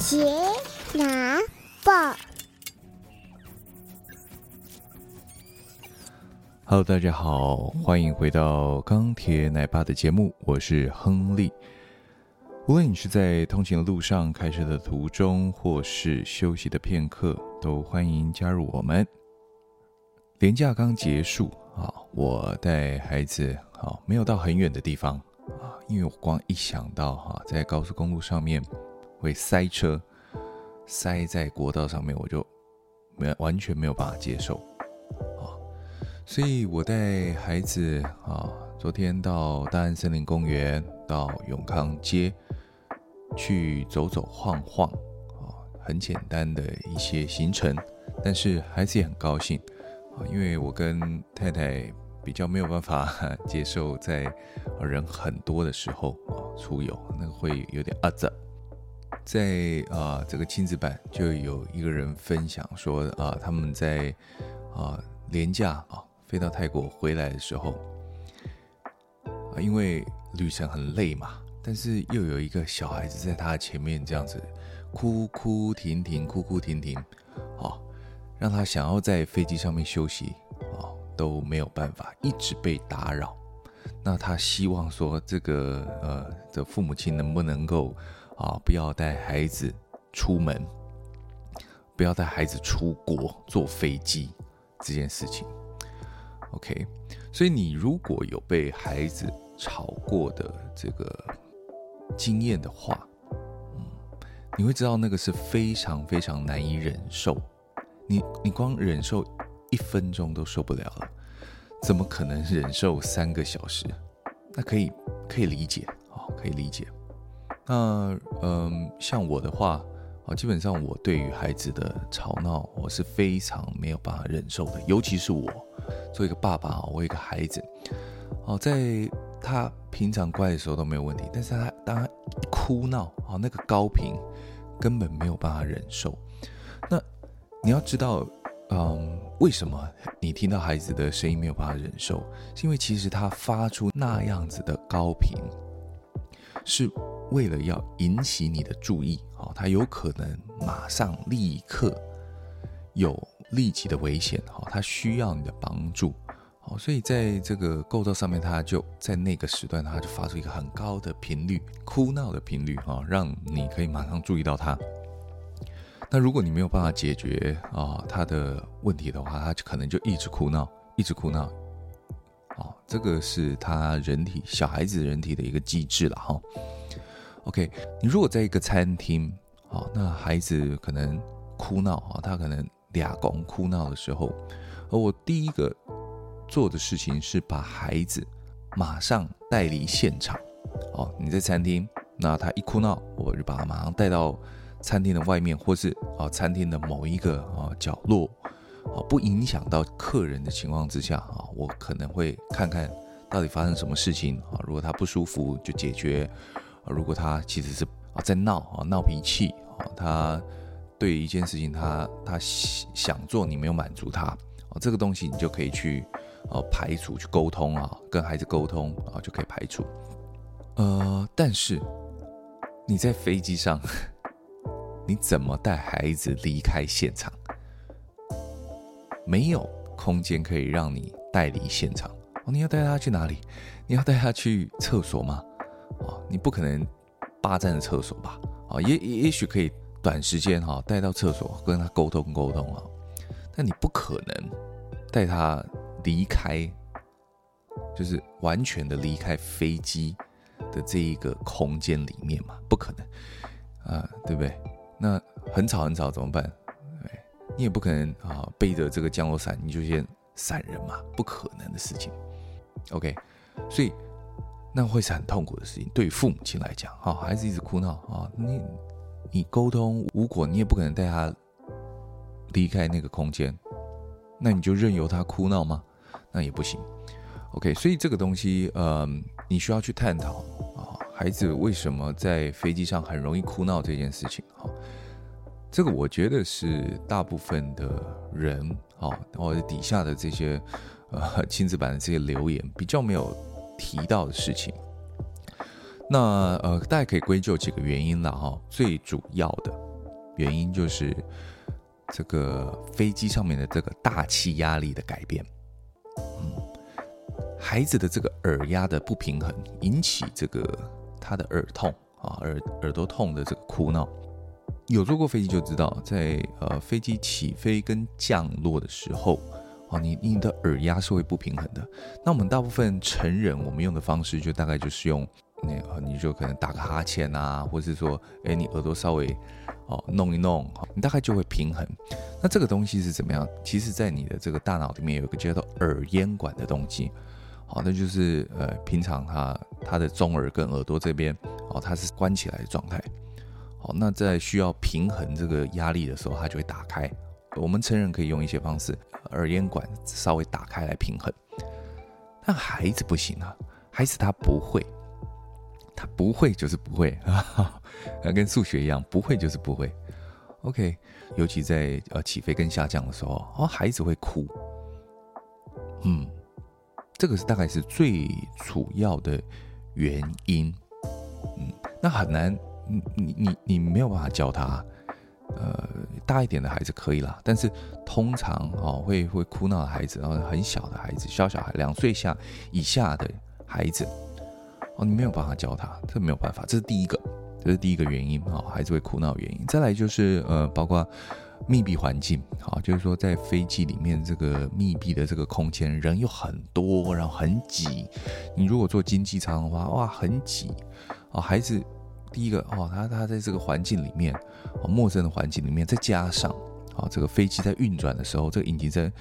杰拿报，Hello，大家好，欢迎回到钢铁奶爸的节目，我是亨利。无论你是在通勤的路上、开车的途中，或是休息的片刻，都欢迎加入我们。连假刚结束啊，我带孩子啊，没有到很远的地方啊，因为我光一想到哈，在高速公路上面会塞车，塞在国道上面，我就没完全没有办法接受啊，所以我带孩子啊，昨天到大安森林公园，到永康街。去走走晃晃，啊，很简单的一些行程，但是孩子也很高兴，啊，因为我跟太太比较没有办法接受在人很多的时候啊出游，那个会有点阿杂。在啊这个亲子版就有一个人分享说啊他们在啊廉价啊飞到泰国回来的时候，啊因为旅程很累嘛。但是又有一个小孩子在他前面这样子哭哭停停，哭哭停停，哦，让他想要在飞机上面休息，哦，都没有办法，一直被打扰。那他希望说，这个呃的父母亲能不能够啊，不要带孩子出门，不要带孩子出国坐飞机这件事情。OK，所以你如果有被孩子吵过的这个。经验的话，嗯，你会知道那个是非常非常难以忍受，你你光忍受一分钟都受不了了，怎么可能忍受三个小时？那可以可以理解啊，可以理解。那嗯，像我的话啊，基本上我对于孩子的吵闹，我是非常没有办法忍受的，尤其是我作为一个爸爸，我一个孩子，哦，在。他平常乖的时候都没有问题，但是他当他一哭闹啊，那个高频根本没有办法忍受。那你要知道，嗯，为什么你听到孩子的声音没有办法忍受？是因为其实他发出那样子的高频，是为了要引起你的注意啊，他有可能马上立刻有立即的危险哈，他需要你的帮助。哦所以在这个构造上面，它就在那个时段，它就发出一个很高的频率，哭闹的频率啊，让你可以马上注意到它。那如果你没有办法解决啊他的问题的话，他就可能就一直哭闹，一直哭闹。啊，这个是他人体小孩子人体的一个机制了哈。OK，你如果在一个餐厅，啊，那孩子可能哭闹啊，他可能俩公哭闹的时候，而我第一个。做的事情是把孩子马上带离现场。哦，你在餐厅，那他一哭闹，我就把他马上带到餐厅的外面，或是啊餐厅的某一个啊角落，啊不影响到客人的情况之下啊，我可能会看看到底发生什么事情啊。如果他不舒服就解决，啊如果他其实是啊在闹啊闹脾气啊，他对一件事情他他想做你没有满足他啊，这个东西你就可以去。哦，排除去沟通啊，跟孩子沟通啊，就可以排除。呃，但是你在飞机上，你怎么带孩子离开现场？没有空间可以让你带离现场。哦，你要带他去哪里？你要带他去厕所吗？哦，你不可能霸占着厕所吧？啊，也也也许可以短时间哈带到厕所跟他沟通沟通啊，但你不可能带他。离开，就是完全的离开飞机的这一个空间里面嘛，不可能啊，对不对？那很吵很吵怎么办？你也不可能啊，背着这个降落伞你就先闪人嘛，不可能的事情。OK，所以那会是很痛苦的事情，对于父母亲来讲，哈，孩子一直哭闹啊，你你沟通无果，你也不可能带他离开那个空间，那你就任由他哭闹吗？那也不行，OK，所以这个东西，呃，你需要去探讨啊，孩子为什么在飞机上很容易哭闹这件事情啊，这个我觉得是大部分的人啊，或者底下的这些呃亲子版的这些留言比较没有提到的事情。那呃，大家可以归咎几个原因了哈，最主要的原因就是这个飞机上面的这个大气压力的改变。嗯，孩子的这个耳压的不平衡引起这个他的耳痛啊，耳耳朵痛的这个哭闹。有坐过飞机就知道，在呃飞机起飞跟降落的时候，哦，你你的耳压是会不平衡的。那我们大部分成人，我们用的方式就大概就是用那个，你就可能打个哈欠啊，或是说，哎，你耳朵稍微哦弄一弄，你大概就会平衡。那这个东西是怎么样？其实，在你的这个大脑里面有一个叫做耳咽管的东西，好，那就是呃平常它它的中耳跟耳朵这边哦，它是关起来的状态。好，那在需要平衡这个压力的时候，它就会打开。我们成人可以用一些方式，耳咽管稍微打开来平衡。但孩子不行啊，孩子他不会，他不会就是不会啊，跟数学一样，不会就是不会。OK，尤其在呃起飞跟下降的时候，哦，孩子会哭。嗯，这个是大概是最主要的原因。嗯，那很难。你你你你没有办法教他，呃，大一点的孩子可以啦，但是通常哦会会哭闹的孩子，然后很小的孩子，小小孩两岁下以下的孩子，哦，你没有办法教他，这没有办法，这是第一个，这是第一个原因哦，孩子会哭闹原因。再来就是呃，包括密闭环境，好，就是说在飞机里面这个密闭的这个空间，人又很多，然后很挤。你如果坐经济舱的话，哇，很挤哦，孩子。第一个哦，他他在这个环境里面，哦，陌生的环境里面，再加上啊，这个飞机在运转的时候，这个引擎声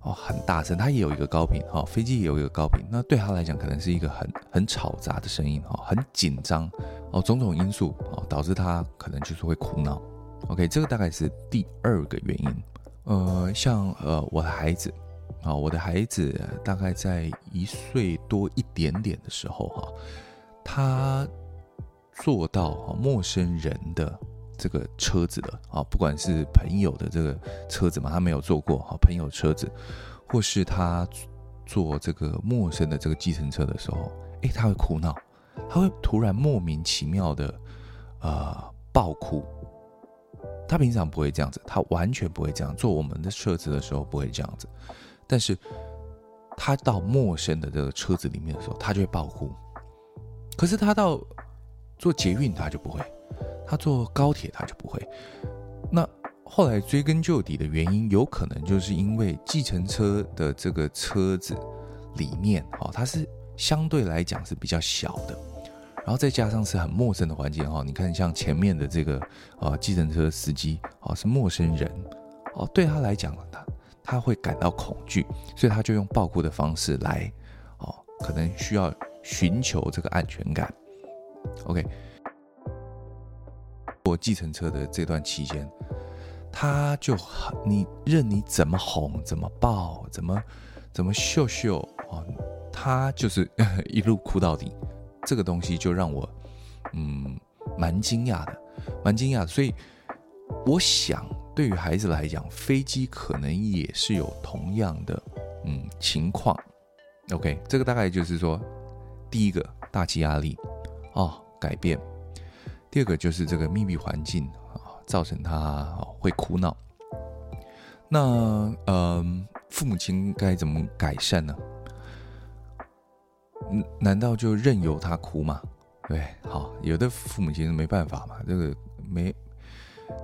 哦很大声，它也有一个高频，哈，飞机也有一个高频，那对他来讲可能是一个很很吵杂的声音，哈，很紧张，哦，种种因素哦导致他可能就是会哭闹。OK，这个大概是第二个原因。呃，像呃我的孩子啊，我的孩子大概在一岁多一点点的时候，哈，他。坐到陌生人的这个车子的啊，不管是朋友的这个车子嘛，他没有坐过哈，朋友车子，或是他坐这个陌生的这个计程车的时候，诶，他会哭闹，他会突然莫名其妙的呃爆哭。他平常不会这样子，他完全不会这样，坐我们的车子的时候不会这样子，但是他到陌生的这个车子里面的时候，他就会爆哭。可是他到坐捷运他就不会，他坐高铁他就不会。那后来追根究底的原因，有可能就是因为计程车的这个车子里面，哦，它是相对来讲是比较小的，然后再加上是很陌生的环境，哈，你看像前面的这个呃计程车司机，哦，是陌生人，哦，对他来讲，他他会感到恐惧，所以他就用爆哭的方式来，哦，可能需要寻求这个安全感。OK，坐计程车的这段期间，他就很你任你怎么哄、怎么抱、怎么怎么秀秀哦，他就是 一路哭到底。这个东西就让我嗯蛮惊讶的，蛮惊讶。所以我想，对于孩子来讲，飞机可能也是有同样的嗯情况。OK，这个大概就是说，第一个大气压力。哦，改变。第二个就是这个密闭环境啊，造成他会哭闹。那嗯、呃，父母亲该怎么改善呢？难道就任由他哭吗？对，好，有的父母亲没办法嘛，这个没，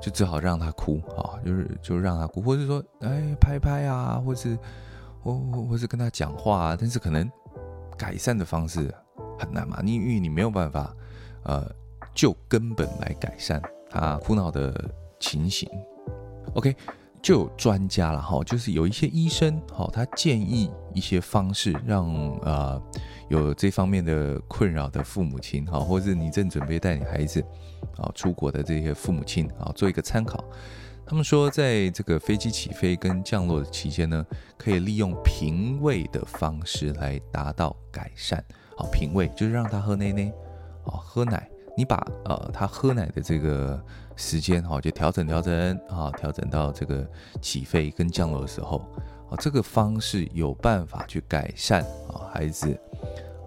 就只好让他哭啊，就是就让他哭，或者说哎拍拍啊，或是或或是跟他讲话啊，但是可能改善的方式。很难嘛，你因为你没有办法，呃，就根本来改善他哭闹的情形。OK，就有专家了哈，就是有一些医生哈，他建议一些方式让呃有这方面的困扰的父母亲哈，或者是你正准备带你孩子啊出国的这些父母亲啊，做一个参考。他们说，在这个飞机起飞跟降落的期间呢，可以利用平位的方式来达到改善。好，品味就是让他喝奶奶，好喝奶。你把呃他喝奶的这个时间哈，就调整调整啊，调整到这个起飞跟降落的时候，啊，这个方式有办法去改善啊孩子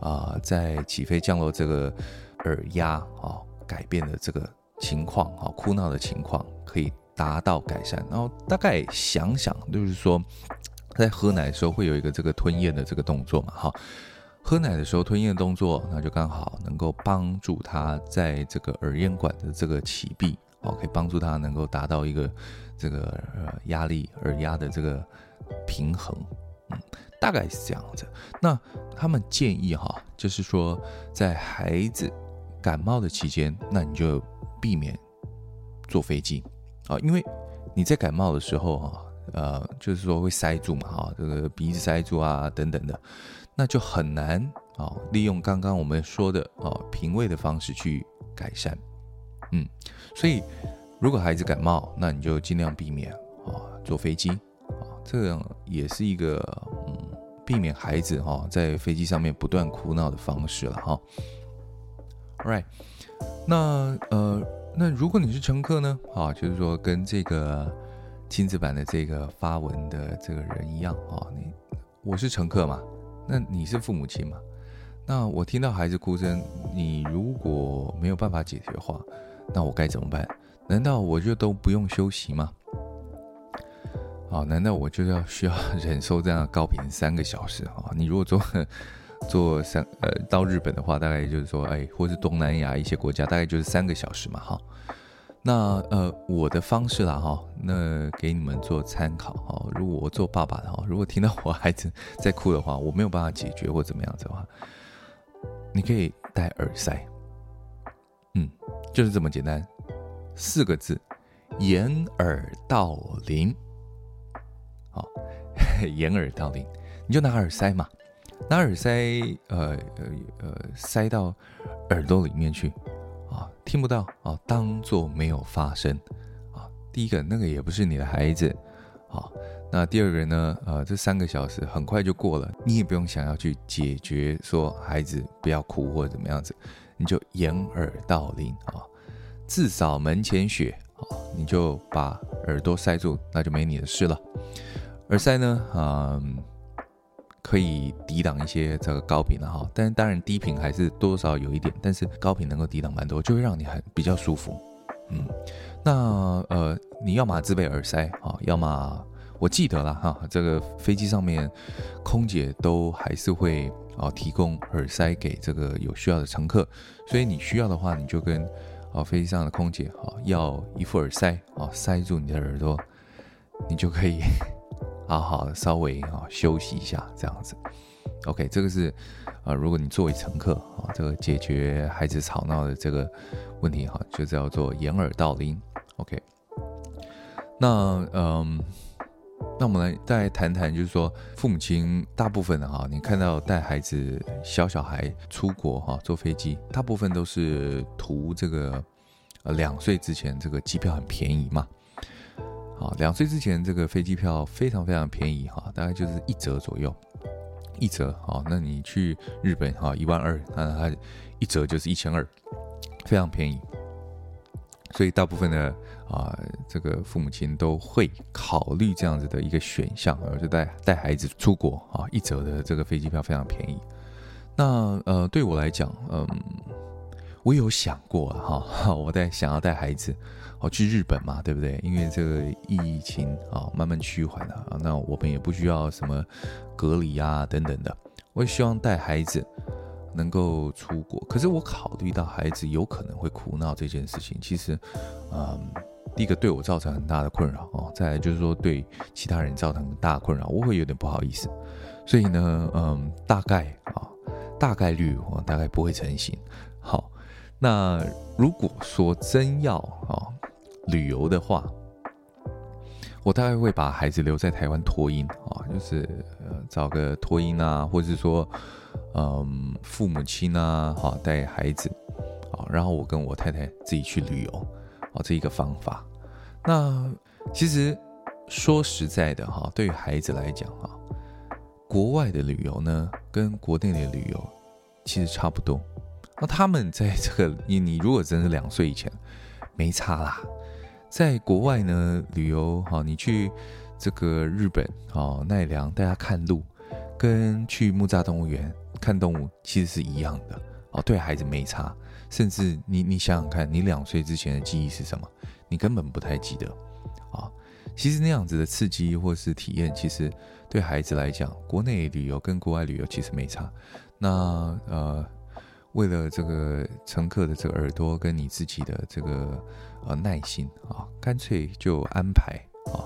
啊在起飞降落这个耳压啊改变的这个情况哈，哭闹的情况可以达到改善。然后大概想想，就是说，在喝奶的时候会有一个这个吞咽的这个动作嘛，哈，喝奶的时候吞咽的动作，那就刚好能够帮助他在这个耳咽管的这个启闭，哦，可以帮助他能够达到一个这个呃压力耳压的这个平衡，嗯，大概是这样子。那他们建议哈，就是说在孩子感冒的期间，那你就避免坐飞机啊，因为你在感冒的时候哈，呃，就是说会塞住嘛，哈，这个鼻子塞住啊等等的，那就很难啊，利用刚刚我们说的啊平胃的方式去改善，嗯，所以如果孩子感冒，那你就尽量避免啊坐飞机啊，这样也是一个嗯避免孩子哈在飞机上面不断哭闹的方式了哈。Right，那呃，那如果你是乘客呢？啊，就是说跟这个亲子版的这个发文的这个人一样啊，你我是乘客嘛，那你是父母亲嘛？那我听到孩子哭声，你如果没有办法解决的话，那我该怎么办？难道我就都不用休息吗？啊，难道我就要需要忍受这样的高频三个小时啊？你如果做。坐三呃到日本的话，大概就是说，哎，或是东南亚一些国家，大概就是三个小时嘛，哈。那呃我的方式啦，哈，那给你们做参考哈。如果我做爸爸的哈，如果听到我孩子在哭的话，我没有办法解决或怎么样子的话，你可以戴耳塞，嗯，就是这么简单，四个字，掩耳盗铃，好，掩耳盗铃，你就拿耳塞嘛。拿耳塞，呃呃呃，塞到耳朵里面去，啊，听不到啊，当做没有发生，啊，第一个那个也不是你的孩子，啊，那第二个呢，呃，这三个小时很快就过了，你也不用想要去解决说孩子不要哭或者怎么样子，你就掩耳盗铃啊，自扫门前雪啊，你就把耳朵塞住，那就没你的事了。耳塞呢，啊。可以抵挡一些这个高频的哈，但当然低频还是多少有一点，但是高频能够抵挡蛮多，就会让你很比较舒服。嗯，那呃，你要么自备耳塞啊，要么我记得了哈，这个飞机上面空姐都还是会啊提供耳塞给这个有需要的乘客，所以你需要的话，你就跟啊飞机上的空姐啊要一副耳塞啊塞住你的耳朵，你就可以。好好，稍微啊休息一下，这样子。OK，这个是啊，如果你作为乘客啊，这个解决孩子吵闹的这个问题哈，就叫做掩耳盗铃。OK，那嗯，那我们来再谈谈，就是说父母亲大部分的哈，你看到带孩子小小孩出国哈，坐飞机，大部分都是图这个呃两岁之前这个机票很便宜嘛。啊，两岁之前这个飞机票非常非常便宜哈，大概就是一折左右，一折啊。那你去日本哈，一万二，那它一折就是一千二，非常便宜。所以大部分的啊，这个父母亲都会考虑这样子的一个选项，就带带孩子出国啊，一折的这个飞机票非常便宜。那呃，对我来讲，嗯，我有想过哈，我在想要带孩子。哦，去日本嘛，对不对？因为这个疫情啊慢慢趋缓了啊，那我们也不需要什么隔离啊等等的。我也希望带孩子能够出国，可是我考虑到孩子有可能会哭闹这件事情，其实，嗯，第一个对我造成很大的困扰哦，再来就是说对其他人造成很大困扰，我会有点不好意思。所以呢，嗯，大概啊，大概率我大概不会成型。好，那如果说真要啊。旅游的话，我大概会把孩子留在台湾托婴啊，就是呃找个托婴啊，或者是说嗯父母亲啊，哈带孩子啊，然后我跟我太太自己去旅游啊，这一个方法。那其实说实在的哈，对于孩子来讲哈，国外的旅游呢跟国内的旅游其实差不多。那他们在这个你你如果真是两岁以前没差啦。在国外呢，旅游哈，你去这个日本哦奈良，带他看鹿，跟去木栅动物园看动物其实是一样的哦，对孩子没差。甚至你你想想看，你两岁之前的记忆是什么？你根本不太记得啊。其实那样子的刺激或是体验，其实对孩子来讲，国内旅游跟国外旅游其实没差。那呃，为了这个乘客的这个耳朵跟你自己的这个呃耐心啊，干脆就安排啊，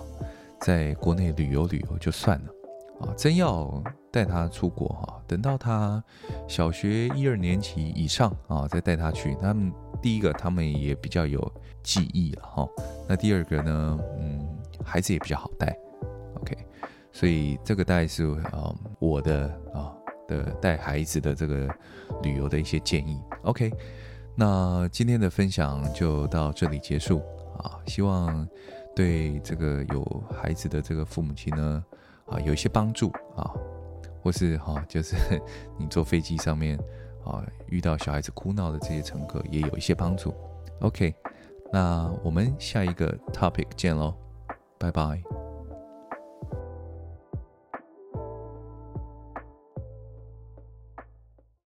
在国内旅游旅游就算了。啊，真要带他出国哈，等到他小学一二年级以上啊，再带他去。他们第一个，他们也比较有记忆了哈。那第二个呢，嗯，孩子也比较好带。OK，所以这个大概是啊我的啊的带孩子的这个旅游的一些建议。OK，那今天的分享就到这里结束啊。希望对这个有孩子的这个父母亲呢。啊，有一些帮助啊，或是哈、就是你坐飞机上面啊，遇到小孩子哭闹的这些乘客，也有一些帮助。OK，那我们下一个 topic 见喽，拜拜。